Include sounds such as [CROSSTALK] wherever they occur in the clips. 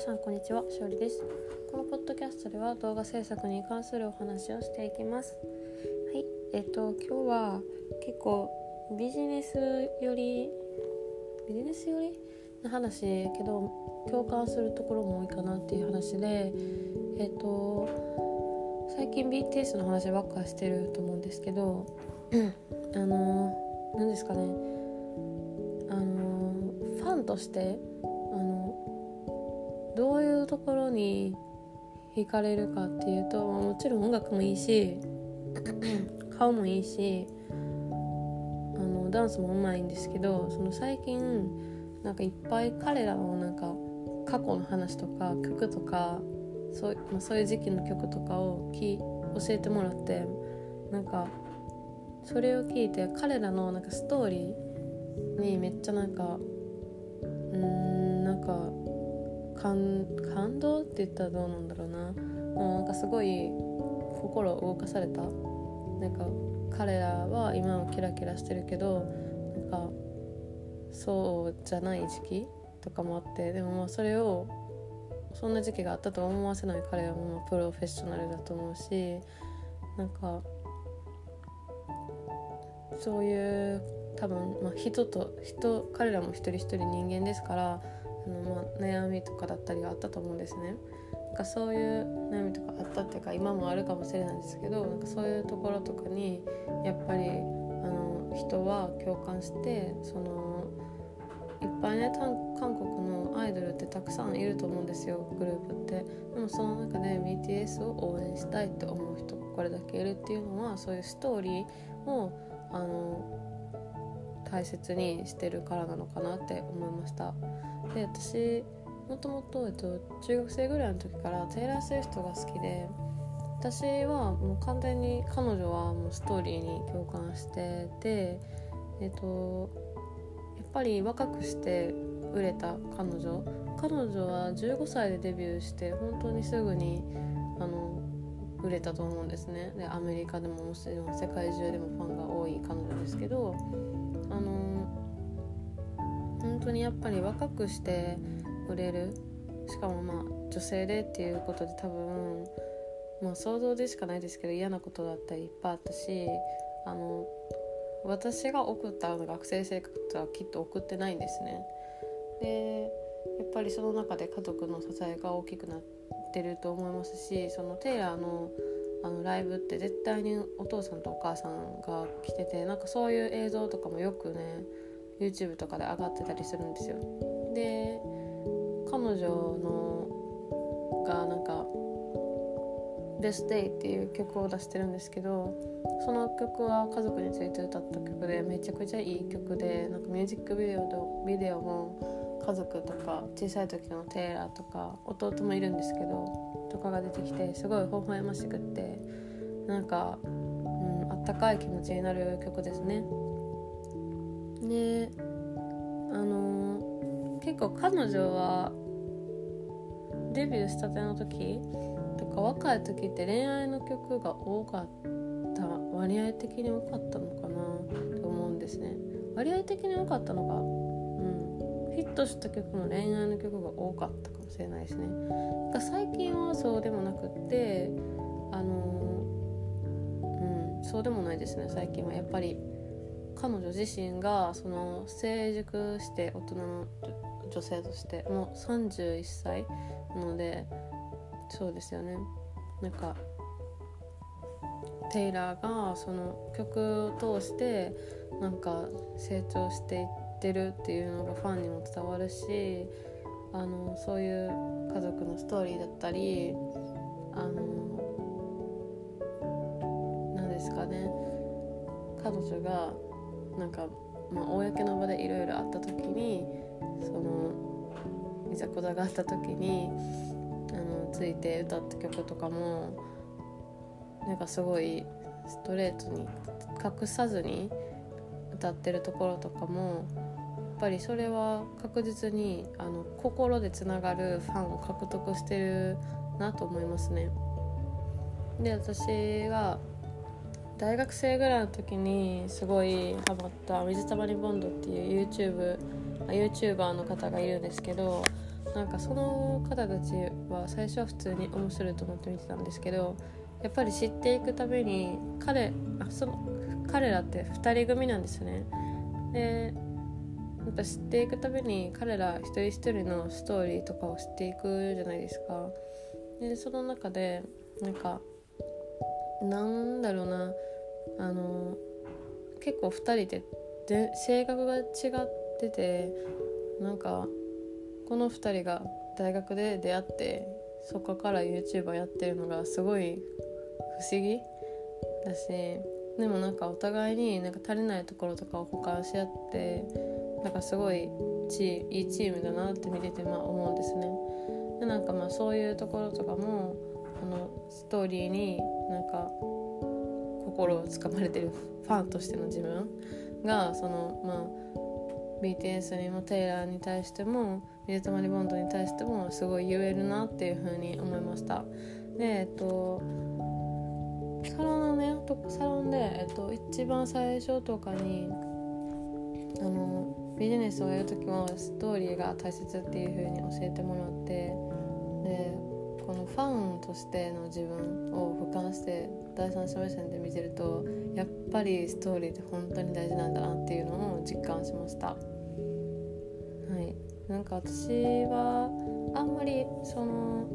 皆さんこんにちは。しおりです。このポッドキャストでは動画制作に関するお話をしていきます。はい。えっと今日は結構ビジネスよりビジネスよりの話けど共感するところも多いかなっていう話でえっと最近 BTS の話ばっかしてると思うんですけどあの何ですかね。あのファンとしてところに惹かれるかっていうともちろん音楽もいいし [LAUGHS] 顔もいいしあのダンスもうまいんですけどその最近なんかいっぱい彼らのなんか過去の話とか曲とかそう,、まあ、そういう時期の曲とかをき教えてもらってなんかそれを聞いて彼らのなんかストーリーにめっちゃなんかうんなんか感感動って言ったらどうなんだろうな。なんかすごい心動かされた。なんか彼らは今はキラキラしてるけどなんかそうじゃない時期とかもあって。でもまあそれをそんな時期があったと思わせない彼らもプロフェッショナルだと思うしなんかそういう多分、まあ、人と人彼らも一人一人人間ですからあの、まあ、悩みとかだったりがあったと思うんですね。なんかそういう悩みとかあったっていうか今もあるかもしれないんですけどなんかそういうところとかにやっぱりあの人は共感してそのいっぱいね韓国のアイドルってたくさんいると思うんですよグループってでもその中で BTS を応援したいって思う人がこれだけいるっていうのはそういうストーリーをあの大切にしてるからなのかなって思いました。で私もともと、えっと、中学生ぐらいの時からテイラー・スウィフトが好きで私はもう完全に彼女はもうストーリーに共感しててえっとやっぱり若くして売れた彼女。彼女は15歳でデビューして本当にすぐにあの売れたと思うんですね。でアメリカでももちろん世界中でもファンが多い彼女ですけどあの本当にやっぱり若くして売れるしかもまあ女性でっていうことで多分まあ想像でしかないですけど嫌なことだったりいっぱいあったしあの私が送った学生生活はきっと送ってないんですね。でやっぱりその中で家族の支えが大きくなってると思いますしそのテイラーのあのライブって絶対にお父さんとお母さんが来ててなんかそういう映像とかもよくね YouTube とかで上がってたりするんですよ。で彼女のがなんか「This Day」っていう曲を出してるんですけどその曲は家族について歌った曲でめちゃくちゃいい曲でなんかミュージックビデオとビデオも家族とか小さい時のテイラーとか弟もいるんですけどとかが出てきてすごい微笑ましくってなんか、うん、あったかい気持ちになる曲ですね。であの結構彼女はデビューしたての時とか若い時って恋愛の曲が多かった割合的に多かったのかなと思うんですね割合的に多かったのが、ヒットした曲の恋愛の曲が多かったかもしれないですね。最近はそうでもなくってあのうんそうでもないですね。最近はやっぱり彼女自身がその成熟して大人の女性としてもう31歳なのでそうですよね。なんかテイラーがその曲を通してなんか成長していってるっていうのがファンにも伝わるしあのそういう家族のストーリーだったりあの何ですかね。彼女がなんか、まあ、公の場でいろいろあった時にそのいざこざがあった時にあのついて歌った曲とかもなんかすごいストレートに隠さずに歌ってるところとかもぱりそれは確実にあの心でつながるファンを獲得してるなと思いますね。で私が大学生ぐらいの時にすごいハマった水溜りボンドっていう YouTube YouTuber の方がいるんですけどなんかその方たちは最初は普通に面白いと思って見てたんですけどやっぱり知っていくために彼あその彼らって2人組なんですね。でなんか知っていくために彼ら一人一人のストーリーとかを知っていくじゃないですか。でその中でなんかなんだろうなあの結構2人でで性格が違っててなんかこの2人が大学で出会ってそこから YouTuber やってるのがすごい不思議だしでもなんかお互いになんか足りないところとかを補完し合ってなんかすごいチいいチームだなって見ててまあ思うんですね。でなんかまあそういうところとかもあのストーリーになんか心をつかまれてる [LAUGHS] ファンとしての自分がそのまあ BTS にもテイラーに対しても水溜りボンドに対してもすごい言えるなっていうふうに思いましたでえっとサロンのねサロンで、えっと、一番最初とかにあのビジネスをやる時もストーリーが大切っていう風に教えてもらってでこのファンとしての自分を俯瞰して第三者目線で見てるとやっぱりストーリーって本当に大事なんだなっていうのを実感しました。はい。なんか私はあんまりその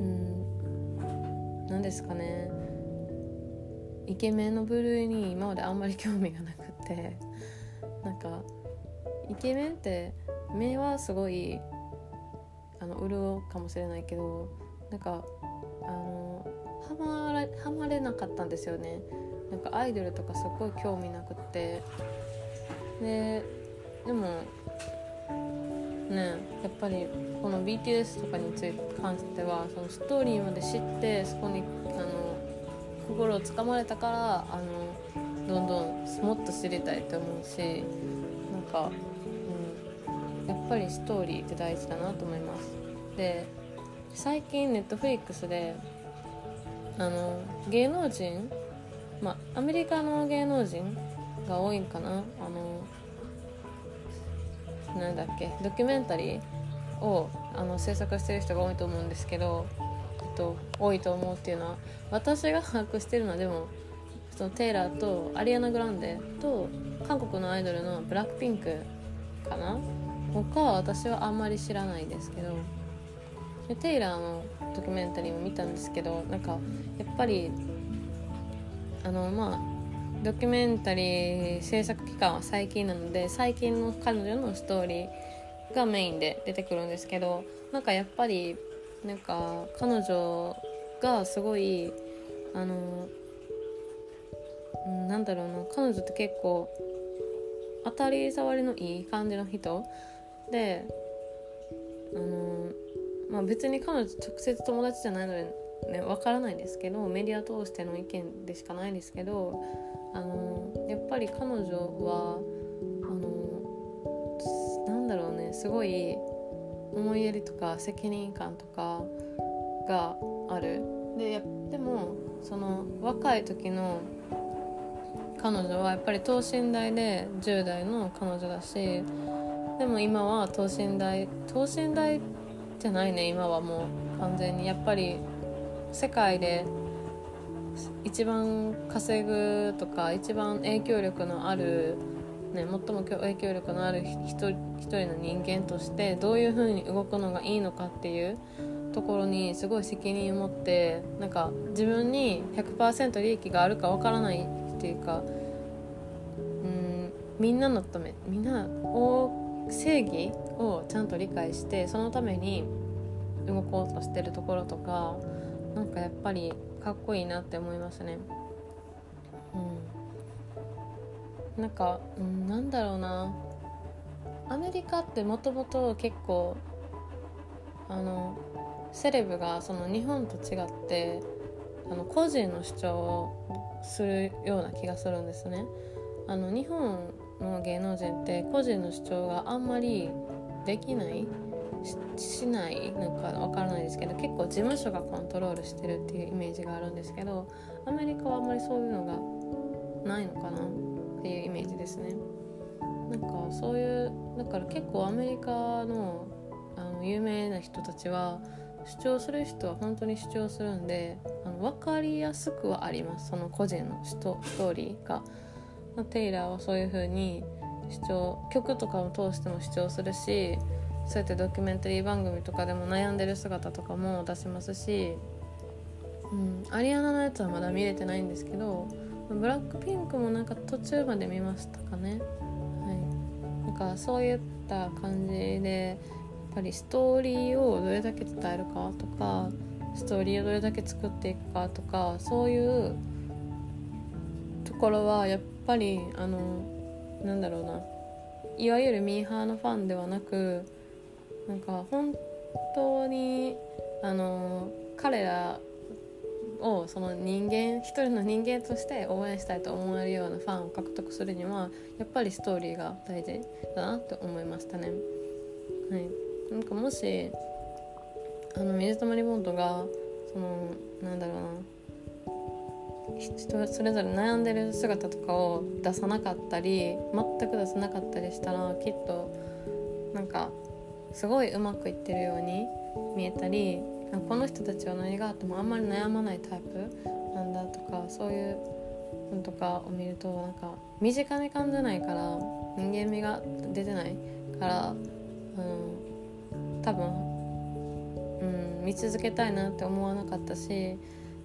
うん何ですかね。イケメンの部類に今まであんまり興味がなくて。なんかイケメンって目はすごいあの潤うかもしれないけどなんかあのはまらはまれなかったんですよね。なんかアイドルとかすごい興味なくって。ででもねやっぱりこの BTS とかについて関してはそのストーリーまで知ってそこにあの心をつかまれたからあのどんどんもっと知りたいと思うしなんか、うん、やっぱりストーリーって大事だなと思います。で最近ネットフリックスであの芸能人まあアメリカの芸能人が多いんかな。あのなんだっけドキュメンタリーをあの制作してる人が多いと思うんですけど、えっと、多いと思うっていうのは私が把握してるのはでもそのテイラーとアリアナ・グランデと韓国のアイドルのブラックピンクかな？他は私はあんまり知らないですけど。テイラーのドキュメンタリーも見たんですけどなんかやっぱりあのまあドキュメンタリー制作期間は最近なので最近の彼女のストーリーがメインで出てくるんですけどなんかやっぱりなんか彼女がすごいあの、うん、なんだろうな彼女って結構当たり障りのいい感じの人？であのまあ別に彼女直接友達じゃないのでね分からないですけどメディア通しての意見でしかないですけどあのやっぱり彼女はあのなんだろうねすごい思いやりとか責任感とかがある。ででもその若い時の彼女はやっぱり等身大で10代の彼女だしでも今は等身大等身大じゃないね今はもう完全に。やっぱり世界で一番稼ぐとか一番影響力のある、ね、最も影響力のある一人の人間としてどういうふうに動くのがいいのかっていうところにすごい責任を持ってなんか自分に100%利益があるかわからないっていうかうんみんなのためみんなを正義をちゃんと理解してそのために動こうとしてるところとかなんかやっぱりかっこいいなって思いますね。うん。なんか、うん、なんだろうな。アメリカってもともと結構あのセレブがその日本と違ってあの個人の主張をするような気がするんですねあの日本の芸能人って個人の主張があんまりできないしないのかわからないですけど結構事務所がコントロールしてるっていうイメージがあるんですけどアメリカはあんまりそういうのがないのかなっていうイメージですね。なんかそういうだから結構アメリカのあの有名な人たちは主張する人は本当に主張するんであの分かりやすくはありますその個人のストーリーが。テイラーはそういう風に主張曲とかを通しても主張するしそうやってドキュメンタリー番組とかでも悩んでる姿とかも出しますし、うん、アリアナのやつはまだ見れてないんですけどブラックピンクもなんか途中まで見ましたかね。はい、なんかそういった感じでぱりストーリーをどれだけ伝えるかとかストーリーをどれだけ作っていくかとかそういうところはやっぱりあのなんだろうないわゆるミーハーのファンではなくなんか本当にあの彼らをその人間一人の人間として応援したいと思えるようなファンを獲得するにはやっぱりストーリーが大事だなって思いましたね。はいなんかもしあの水溜りボンドがそのなんだろうな人それぞれ悩んでる姿とかを出さなかったり全く出さなかったりしたらきっとなんかすごいうまくいってるように見えたりこの人たちは何があってもあんまり悩まないタイプなんだとかそういうのとかを見るとなんか身近に感じないから人間味が出てないから、うん、多分、うん、見続けたいなって思わなかったし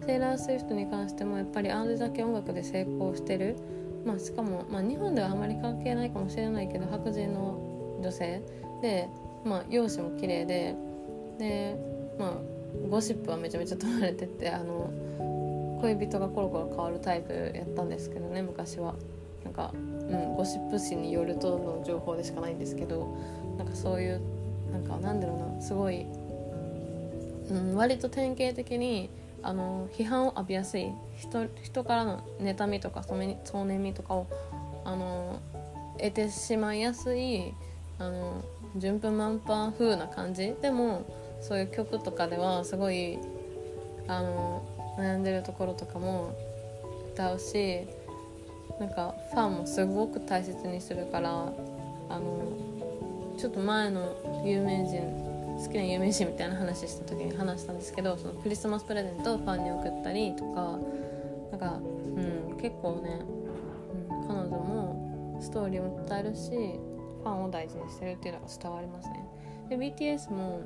テイラー・スウィフトに関してもやっぱりあれだけ音楽で成功してる、まあ、しかも、まあ、日本ではあまり関係ないかもしれないけど白人の女性。で、まあ、容姿も綺麗で。で、まあ、ゴシップはめちゃめちゃ取られててあの恋人がコロコロ変わるタイプやったんですけどね昔は。なんか、うん、ゴシップ誌によるとの情報でしかないんですけどなんかそういうなんかなんだろうなすごい、うん、割と典型的にあの批判を浴びやすい人人からの妬みとかそ念みとかをあの得てしまいやすいあの順風満帆風な感じ。でもそういう曲とかではすごいあの悩んでるところとかも歌うしなんかファンもすごく大切にするからあのちょっと前の有名人好きな有名人みたいな話した時に話したんですけどそのクリスマスプレゼントをファンに送ったりとかなんか、うん、結構ね、うん、彼女もストーリーを伝えるしファンを大事にしてるっていうのが伝わりますね。で BTS も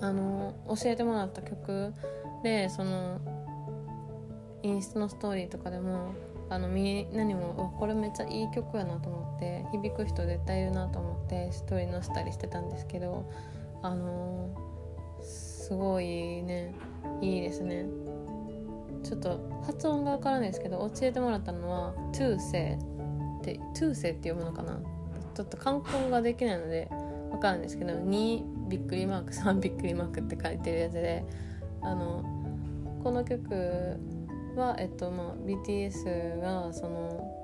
あの教えてもらった曲でそのインスタのストーリーとかでもあのみんなにもこれめっちゃいい曲やなと思って響く人絶対いるなと思ってストーリー載せたりしてたんですけどあのー、すごいねいいですね。ちょっと発音がわからないですけど教えてもらったのは「トゥーセ」って「トゥーセ」って読むのかな？ちょっと観光ができないのでわかるんですけど2びっくりマーク3びっくりマークって書いてるやつであのこの曲は、えっとまあ、BTS がその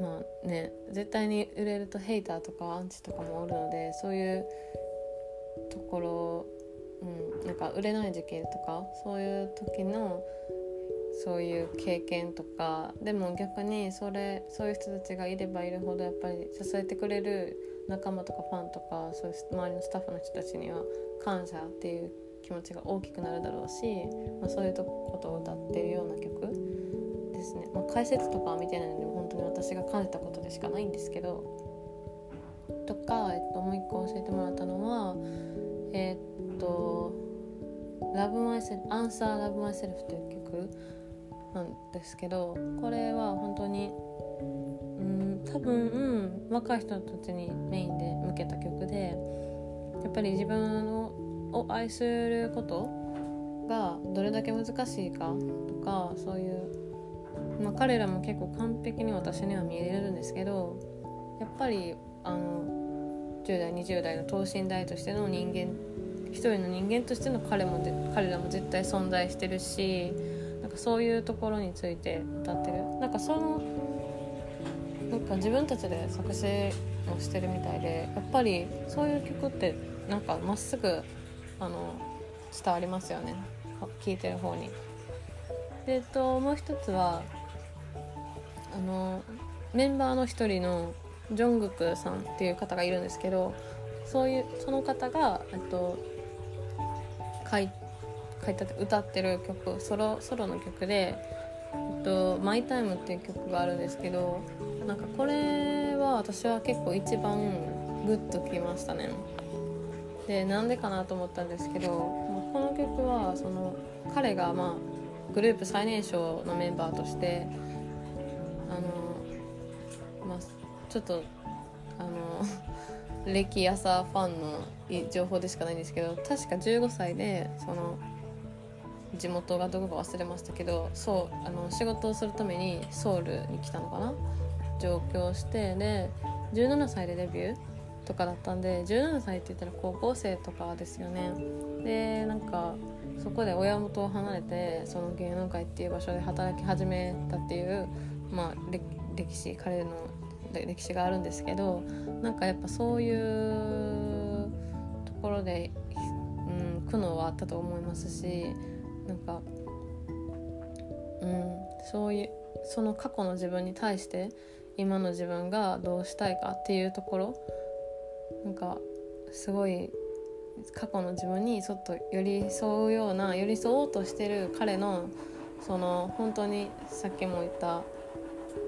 まあね絶対に売れるとヘイターとかアンチとかもおるのでそういうところ、うん、なんか売れない時期とかそういう時のそういう経験とかでも逆にそれそういう人たちがいればいるほどやっぱり支えてくれる仲間とかファンとかそういう周りのスタッフの人たちには感謝っていう気持ちが大きくなるだろうし、まあ、そういうことを歌ってるような曲ですね、まあ、解説とかは見てないので本当に私が感じたことでしかないんですけどとか、えっと、もう一個教えてもらったのはえー、っと「Love Myself」「Answer Love Myself」という曲なんですけどこれは本当にうん多分、若い人たちにメインで向けた曲でやっぱり自分のを愛することがどれだけ難しいかとかそういう、まあ、彼らも結構完璧に私には見えるんですけどやっぱりあの10代20代の等身大としての人間一人の人間としての彼も彼らも絶対存在してるしなんかそういうところについて歌ってる。なんかそのなんか自分たちで作詞もしてるみたいでやっぱりそういう曲ってなんかまっすぐあの伝わりますよね聞いてる方に。でえっともう一つはあのメンバーの一人のジョングクさんっていう方がいるんですけどそういうその方が、えっと、書い書いた歌ってる曲ソロソロの曲で「えっと、マイタイムっていう曲があるんですけどなんかこれは私は結構一番グッときましたね。でなんでかなと思ったんですけどこの曲はその彼がまあグループ最年少のメンバーとしてあのまあちょっとあの歴朝ファンの情報でしかないんですけど確か15歳でその地元がどこか忘れましたけどそうあの仕事をするためにソウルに来たのかな？上京してで17歳でデビューとかだったんで17歳って言ったら高校生とかですよね。でなんかそこで親元を離れてその芸能界っていう場所で働き始めたっていうまあ歴史彼の歴史があるんですけどなんかやっぱそういうところで、うん、苦悩はあったと思いますしなんか、うん、そういうその過去の自分に対して今の自分がどうしたいかっていうところなんかすごい過去の自分にちょっと寄り添うような寄り添おうとしてる彼のその本当にさっきも言った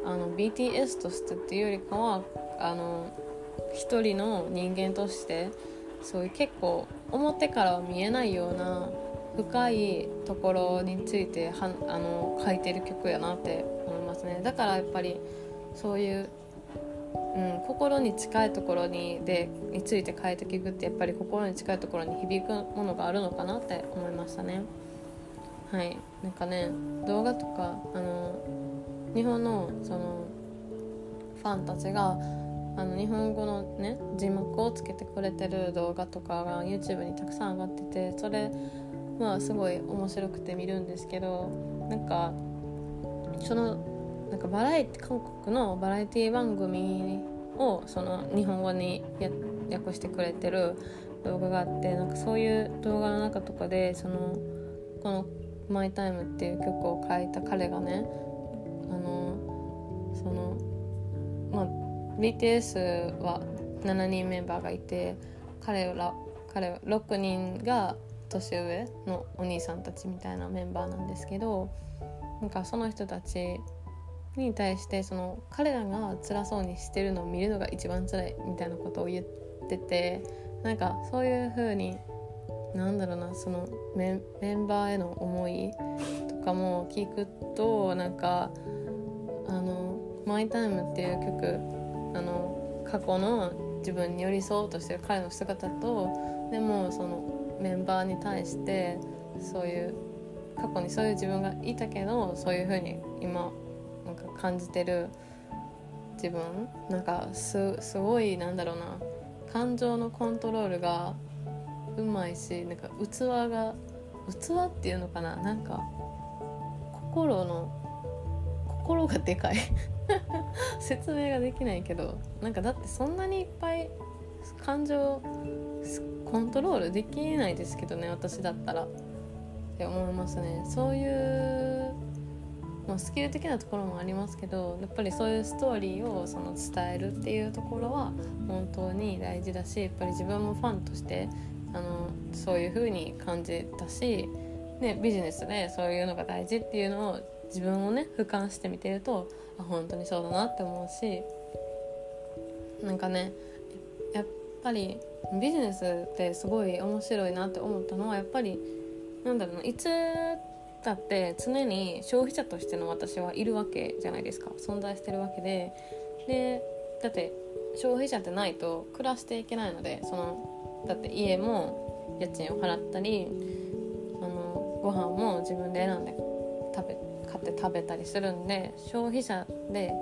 あの BTS としてっていうよりかはあの一人の人間としてそういう結構表からは見えないような深いところについてはあの書いてる曲やなって思いますね。だからやっぱりそういううん、心に近いところにでについて変えていくってやっぱり心に近いところに響くものがあるのかなって思いましたね。はい。なんかね動画とかあの日本のそのファンたちがあの日本語のね字幕をつけてくれてる動画とかが YouTube にたくさん上がっててそれまあすごい面白くて見るんですけどなんかそのなんかバラエティ韓国のバラエティ番組をその日本語に訳してくれてる動画があってなんかそういう動画の中とかでそのこの「マイタイムっていう曲を書いた彼がねあのそのまあ BTS は7人メンバーがいて彼ら彼6人が年上のお兄さんたちみたいなメンバーなんですけどなんかその人たちに対してその彼らが辛そうにしてるのを見るのが一番辛いみたいなことを言っててなんかそういう風になんだろうなそのメンバーへの思いとかも聞くとなんかあの「マイタイムっていう曲あの過去の自分に寄り添おうとしてる彼の姿とでもそのメンバーに対してそういう過去にそういう自分がいたけどそういう風に今なんか感じてる自分なんかすごいなんだろうな。感情のコントロールがうまいしなんか器が器っていうのかな。なんか心の心がでかい。[LAUGHS] 説明ができないけどなんかだってそんなにいっぱい感情コントロールできないですけどね私だったら。って思いますね。そういうま、スキル的なところもありますけどやっぱりそういうストーリーをその伝えるっていうところは本当に大事だしやっぱり自分もファンとしてあのそういう風に感じたし、ね、ビジネスでそういうのが大事っていうのを自分をね俯瞰してみてるとあ本当にそうだなって思うしなんかねやっぱりビジネスってすごい面白いなって思ったのはやっぱりなんだろうないつだって常に消費者としての私はいるわけじゃないですか。存在してるわけで。でだって消費者ってないと暮らしていけないのでそのだって家も家賃を払ったりあのご飯も自分で選んで食べ買って食べたりするんで消費者で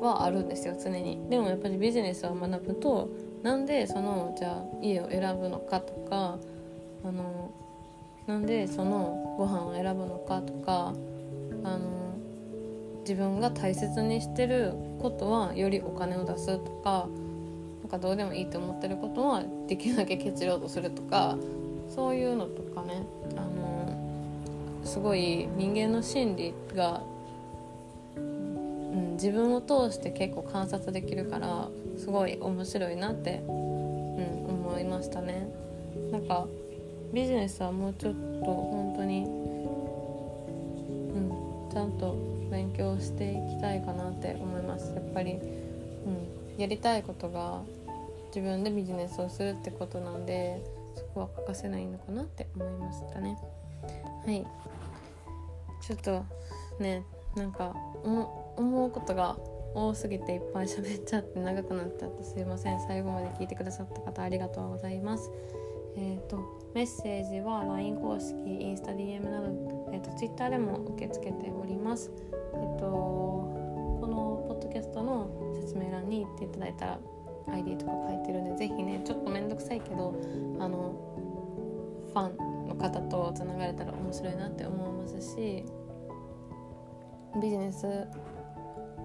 はあるんですよ常に。でもやっぱりビジネスを学ぶとなんでそのじゃあ家を選ぶのかとかあのなんでそのご飯を選ぶのかとかあの自分が大切にしてることはよりお金を出すとかなんかどうでもいいと思ってることはできるだけケチろうとするとかそういうのとかねあのすごい人間の心理が、うん、自分を通して結構観察できるからすごい面白いなって、うん、思いましたね。なんかビジネスはもうちょっと本当に、うん、ちゃんと勉強していきたいかなって思います。やっぱり、うん、やりたいことが自分でビジネスをするってことなんでそこは欠かせないのかなって思いましたね。はい。ちょっとねなんか思うことが多すぎていっぱい喋っちゃって長くなっちゃってすいません。最後まで聞いてくださった方ありがとうございます。えっ、ー、とメッセージは LINE 公式インスタ DM など、えーと、Twitter でも受け付けております。えっ、ー、とこのポッドキャストの説明欄に行っていただいたら ID とか書いてるんで是非ねちょっと面倒くさいけどあのファンの方とつながれたら面白いなって思いますしビジネス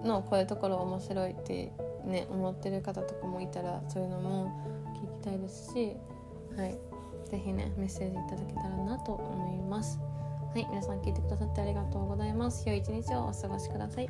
のこういうところ面白いってね思ってる方とかもいたらそういうのも聞きたいですしはい。ぜひねメッセージいただけたらなと思います。はい皆さん聞いてくださってありがとうございます。良い一日をお過ごしください。